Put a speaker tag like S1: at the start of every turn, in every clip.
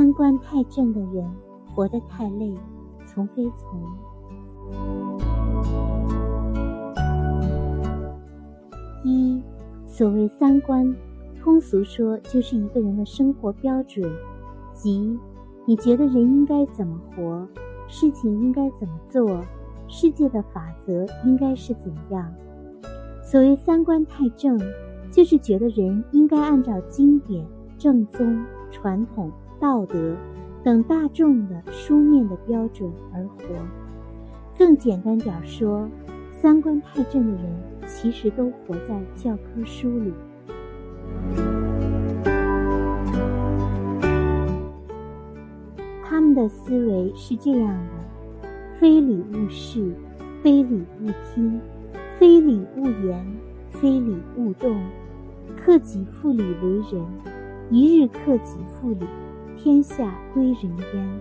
S1: 三观太正的人，活得太累，从非从。一，所谓三观，通俗说就是一个人的生活标准，即你觉得人应该怎么活，事情应该怎么做，世界的法则应该是怎样。所谓三观太正，就是觉得人应该按照经典、正宗、传统、道德等大众的书面的标准而活。更简单点说，三观太正的人其实都活在教科书里。他们的思维是这样的：非礼勿视，非礼勿听。非礼勿言，非礼勿动。克己复礼为仁，一日克己复礼，天下归仁焉。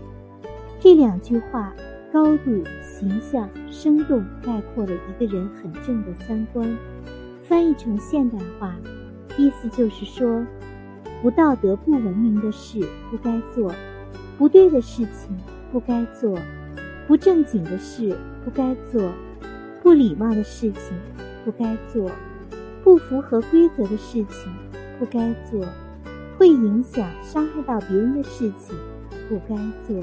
S1: 这两句话高度、形象、生动概括了一个人很正的三观。翻译成现代话，意思就是说：不道德、不文明的事不该做，不对的事情不该做，不正经的事不该做。不礼貌的事情不该做，不符合规则的事情不该做，会影响、伤害到别人的事情不该做，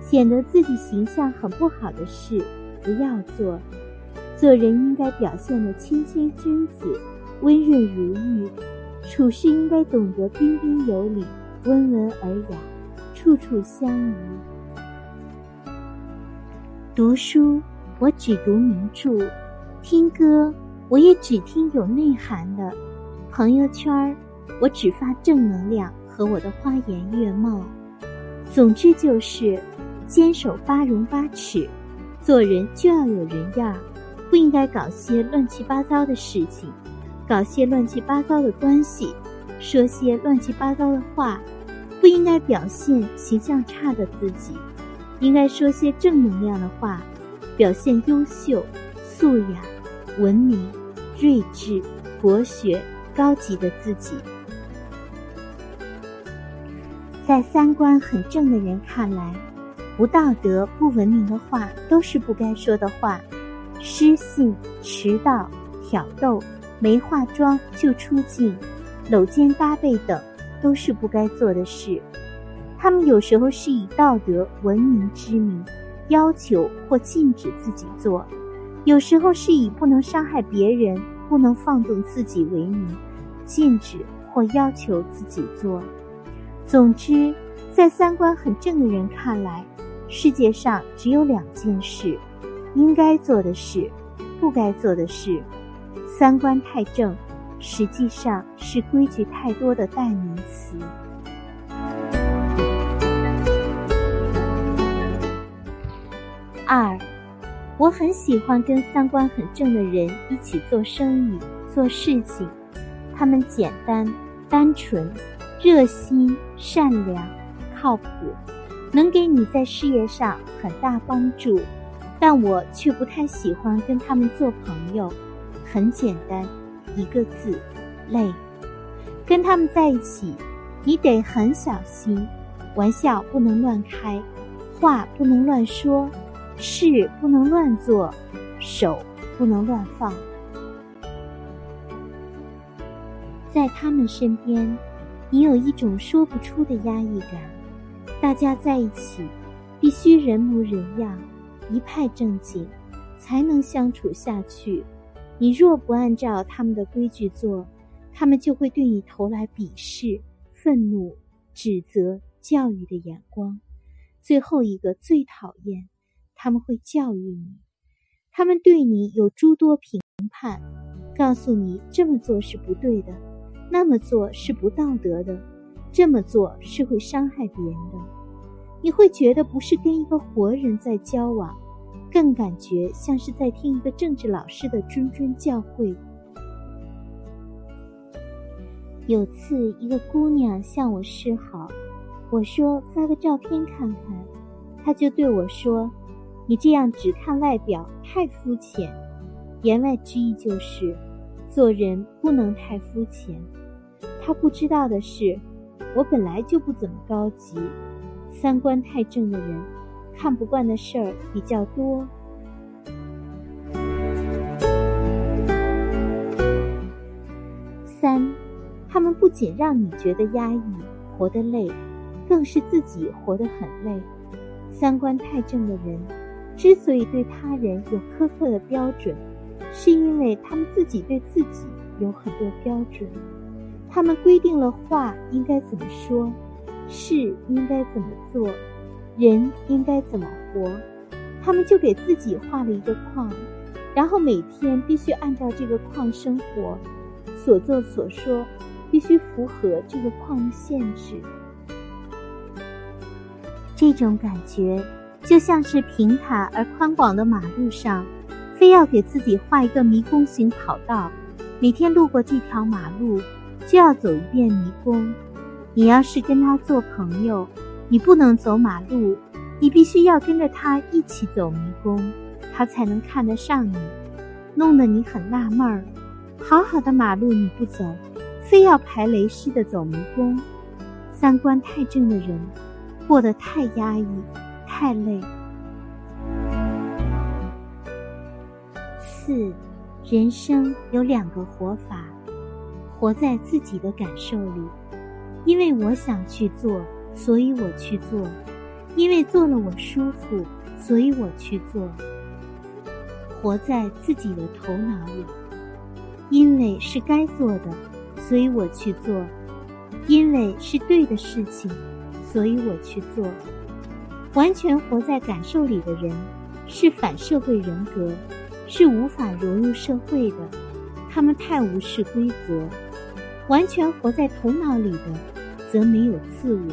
S1: 显得自己形象很不好的事不要做。做人应该表现的谦谦君子、温润如玉，处事应该懂得彬彬有礼、温文尔雅，处处相宜。读书。我只读名著，听歌我也只听有内涵的。朋友圈我只发正能量和我的花颜月貌。总之就是坚守八荣八耻，做人就要有人样，不应该搞些乱七八糟的事情，搞些乱七八糟的关系，说些乱七八糟的话，不应该表现形象差的自己，应该说些正能量的话。表现优秀、素雅、文明、睿智、博学、高级的自己，在三观很正的人看来，不道德、不文明的话都是不该说的话，失信、迟到、挑逗、没化妆就出镜、搂肩搭背等都是不该做的事。他们有时候是以道德、文明之名。要求或禁止自己做，有时候是以不能伤害别人、不能放纵自己为名，禁止或要求自己做。总之，在三观很正的人看来，世界上只有两件事：应该做的事，不该做的事。三观太正，实际上是规矩太多的代名词。二，我很喜欢跟三观很正的人一起做生意、做事情。他们简单、单纯、热心、善良、靠谱，能给你在事业上很大帮助。但我却不太喜欢跟他们做朋友。很简单，一个字：累。跟他们在一起，你得很小心，玩笑不能乱开，话不能乱说。事不能乱做，手不能乱放。在他们身边，你有一种说不出的压抑感。大家在一起，必须人模人样，一派正经，才能相处下去。你若不按照他们的规矩做，他们就会对你投来鄙视、愤怒、指责、教育的眼光。最后一个最讨厌。他们会教育你，他们对你有诸多评判，告诉你这么做是不对的，那么做是不道德的，这么做是会伤害别人的。你会觉得不是跟一个活人在交往，更感觉像是在听一个政治老师的谆谆教诲。有次，一个姑娘向我示好，我说发个照片看看，她就对我说。你这样只看外表太肤浅，言外之意就是，做人不能太肤浅。他不知道的是，我本来就不怎么高级，三观太正的人，看不惯的事儿比较多。三，他们不仅让你觉得压抑、活得累，更是自己活得很累。三观太正的人，之所以对他人有苛刻的标准，是因为他们自己对自己有很多标准。他们规定了话应该怎么说，事应该怎么做，人应该怎么活，他们就给自己画了一个框，然后每天必须按照这个框生活。所作所说必须符合这个框的限制。这种感觉就像是平坦而宽广的马路上，非要给自己画一个迷宫型跑道，每天路过这条马路就要走一遍迷宫。你要是跟他做朋友，你不能走马路，你必须要跟着他一起走迷宫，他才能看得上你，弄得你很纳闷儿。好好的马路你不走，非要排雷似的走迷宫。三观太正的人，过得太压抑，太累。四，人生有两个活法：活在自己的感受里，因为我想去做，所以我去做；因为做了我舒服，所以我去做。活在自己的头脑里。因为是该做的，所以我去做；因为是对的事情，所以我去做。完全活在感受里的人，是反社会人格，是无法融入社会的。他们太无视规则。完全活在头脑里的，则没有自我，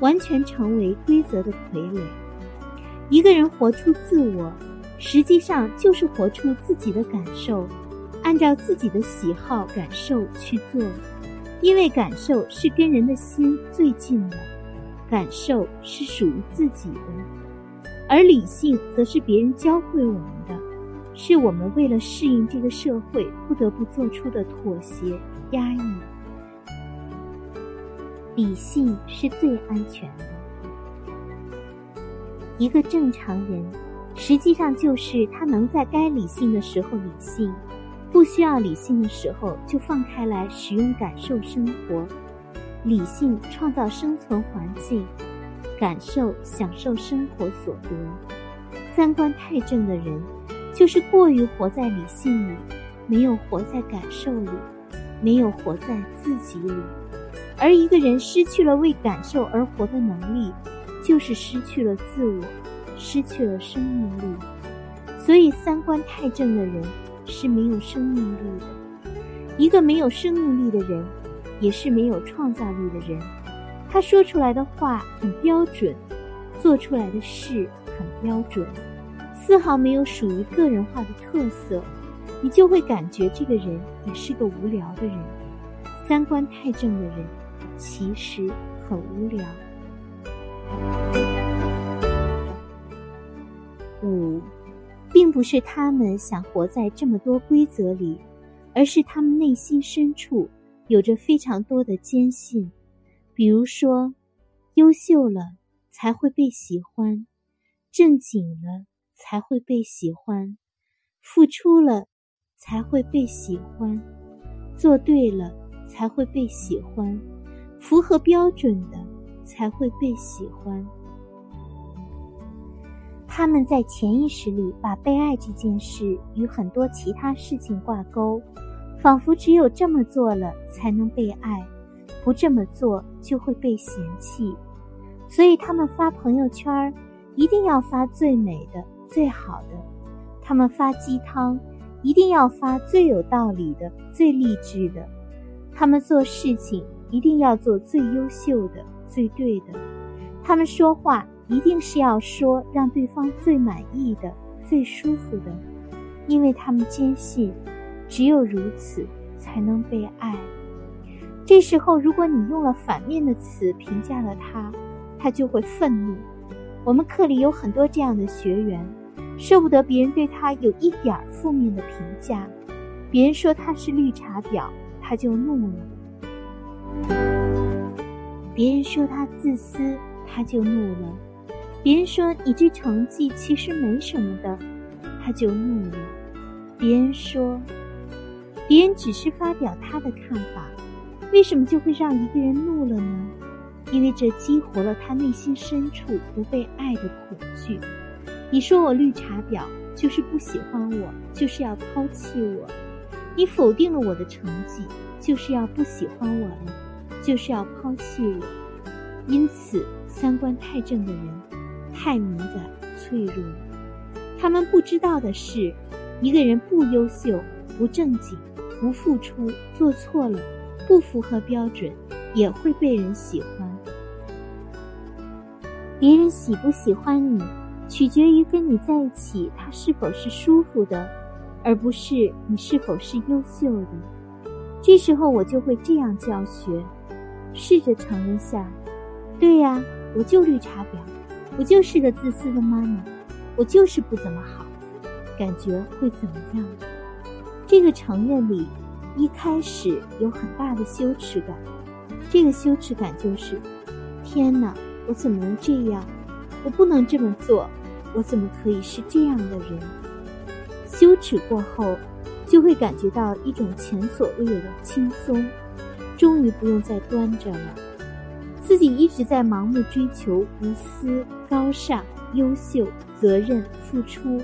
S1: 完全成为规则的傀儡。一个人活出自我，实际上就是活出自己的感受。按照自己的喜好、感受去做，因为感受是跟人的心最近的，感受是属于自己的，而理性则是别人教会我们的，是我们为了适应这个社会不得不做出的妥协、压抑。理性是最安全的，一个正常人，实际上就是他能在该理性的时候理性。不需要理性的时候，就放开来使用感受生活。理性创造生存环境，感受享受生活所得。三观太正的人，就是过于活在理性里，没有活在感受里，没有活在自己里。而一个人失去了为感受而活的能力，就是失去了自我，失去了生命力。所以，三观太正的人。是没有生命力的。一个没有生命力的人，也是没有创造力的人。他说出来的话很标准，做出来的事很标准，丝毫没有属于个人化的特色。你就会感觉这个人也是个无聊的人。三观太正的人，其实很无聊。五。并不是他们想活在这么多规则里，而是他们内心深处有着非常多的坚信。比如说，优秀了才会被喜欢，正经了才会被喜欢，付出了才会被喜欢，做对了才会被喜欢，符合标准的才会被喜欢。他们在潜意识里把被爱这件事与很多其他事情挂钩，仿佛只有这么做了才能被爱，不这么做就会被嫌弃。所以他们发朋友圈一定要发最美的、最好的；他们发鸡汤一定要发最有道理的、最励志的；他们做事情一定要做最优秀的、最对的；他们说话。一定是要说让对方最满意的、最舒服的，因为他们坚信，只有如此才能被爱。这时候，如果你用了反面的词评价了他，他就会愤怒。我们课里有很多这样的学员，受不得别人对他有一点负面的评价，别人说他是绿茶婊，他就怒了；别人说他自私。他就怒了；别人说你这成绩其实没什么的，他就怒了；别人说，别人只是发表他的看法，为什么就会让一个人怒了呢？因为这激活了他内心深处不被爱的恐惧。你说我绿茶婊，就是不喜欢我，就是要抛弃我；你否定了我的成绩，就是要不喜欢我了，就是要抛弃我。因此，三观太正的人太敏感、脆弱。他们不知道的是，一个人不优秀、不正经、不付出、做错了、不符合标准，也会被人喜欢。别人喜不喜欢你，取决于跟你在一起他是否是舒服的，而不是你是否是优秀的。这时候我就会这样教学：试着承认下，对呀，我就绿茶婊，我就是个自私的妈妈，我就是不怎么好，感觉会怎么样？这个承认里，一开始有很大的羞耻感，这个羞耻感就是：天哪！我怎么能这样？我不能这么做。我怎么可以是这样的人？羞耻过后，就会感觉到一种前所未有的轻松，终于不用再端着了。自己一直在盲目追求无私、高尚、优秀、责任、付出，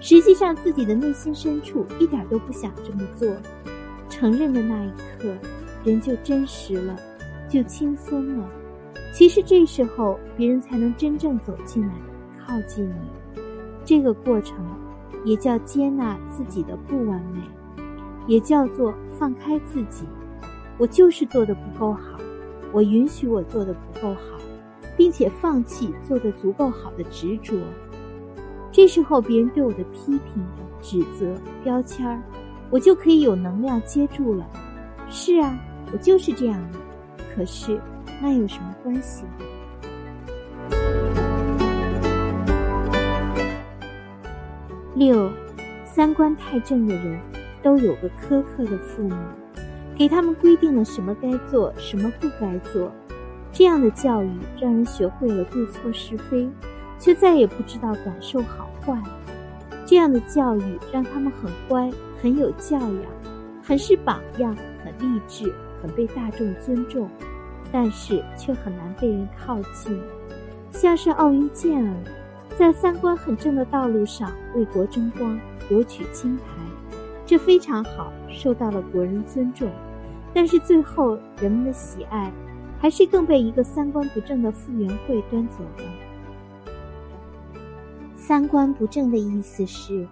S1: 实际上自己的内心深处一点都不想这么做。承认的那一刻，人就真实了，就轻松了。其实这时候，别人才能真正走进来，靠近你。这个过程，也叫接纳自己的不完美，也叫做放开自己。我就是做的不够好，我允许我做的不够好，并且放弃做的足够好的执着。这时候，别人对我的批评、指责、标签儿，我就可以有能量接住了。是啊，我就是这样的。可是。那有什么关系？六，三观太正的人，都有个苛刻的父母，给他们规定了什么该做，什么不该做。这样的教育让人学会了对错是非，却再也不知道感受好坏。这样的教育让他们很乖，很有教养，很是榜样，很励志，很被大众尊重。但是却很难被人靠近，像是奥运健儿，在三观很正的道路上为国争光，夺取金牌，这非常好，受到了国人尊重。但是最后人们的喜爱，还是更被一个三观不正的傅园慧端走了。三观不正的意思是，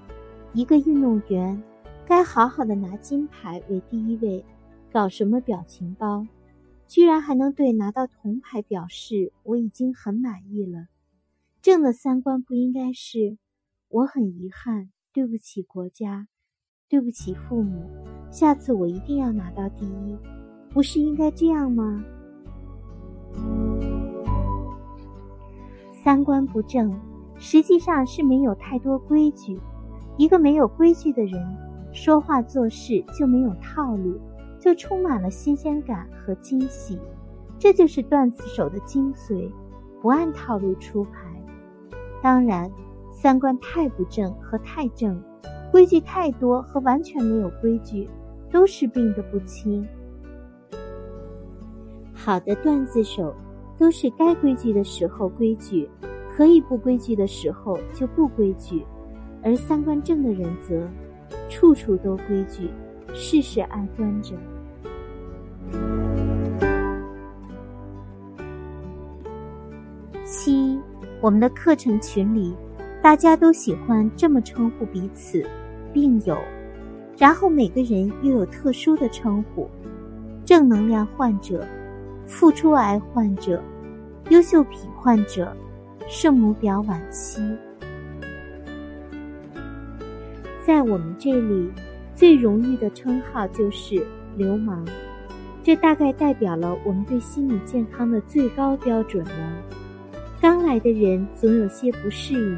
S1: 一个运动员该好好的拿金牌为第一位，搞什么表情包？居然还能对拿到铜牌表示我已经很满意了。正的三观不应该是我很遗憾，对不起国家，对不起父母，下次我一定要拿到第一，不是应该这样吗？三观不正，实际上是没有太多规矩。一个没有规矩的人，说话做事就没有套路。就充满了新鲜感和惊喜，这就是段子手的精髓，不按套路出牌。当然，三观太不正和太正，规矩太多和完全没有规矩，都是病得不轻。好的段子手都是该规矩的时候规矩，可以不规矩的时候就不规矩，而三观正的人则处处都规矩，事事爱端着。七，我们的课程群里，大家都喜欢这么称呼彼此，病友，然后每个人又有特殊的称呼：正能量患者、付出癌患者、优秀品患者、圣母婊晚期。在我们这里，最荣誉的称号就是流氓。这大概代表了我们对心理健康的最高标准了。刚来的人总有些不适应，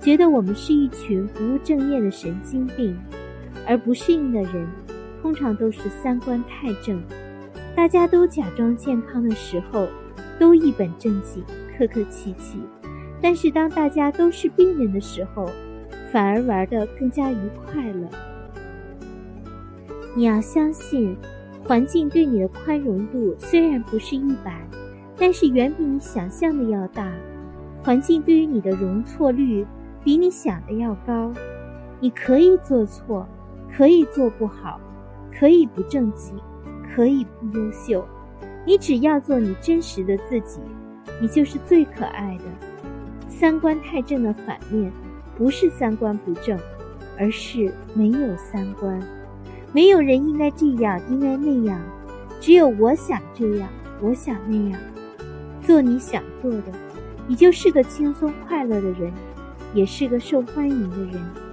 S1: 觉得我们是一群不务正业的神经病；而不适应的人，通常都是三观太正。大家都假装健康的时候，都一本正经，客客气气，但是当大家都是病人的时候，反而玩得更加愉快了。你要相信，环境对你的宽容度虽然不是一百，但是远比你想象的要大。环境对于你的容错率比你想的要高。你可以做错，可以做不好，可以不正经，可以不优秀。你只要做你真实的自己，你就是最可爱的。三观太正的反面，不是三观不正，而是没有三观。没有人应该这样，应该那样，只有我想这样，我想那样。做你想做的，你就是个轻松快乐的人，也是个受欢迎的人。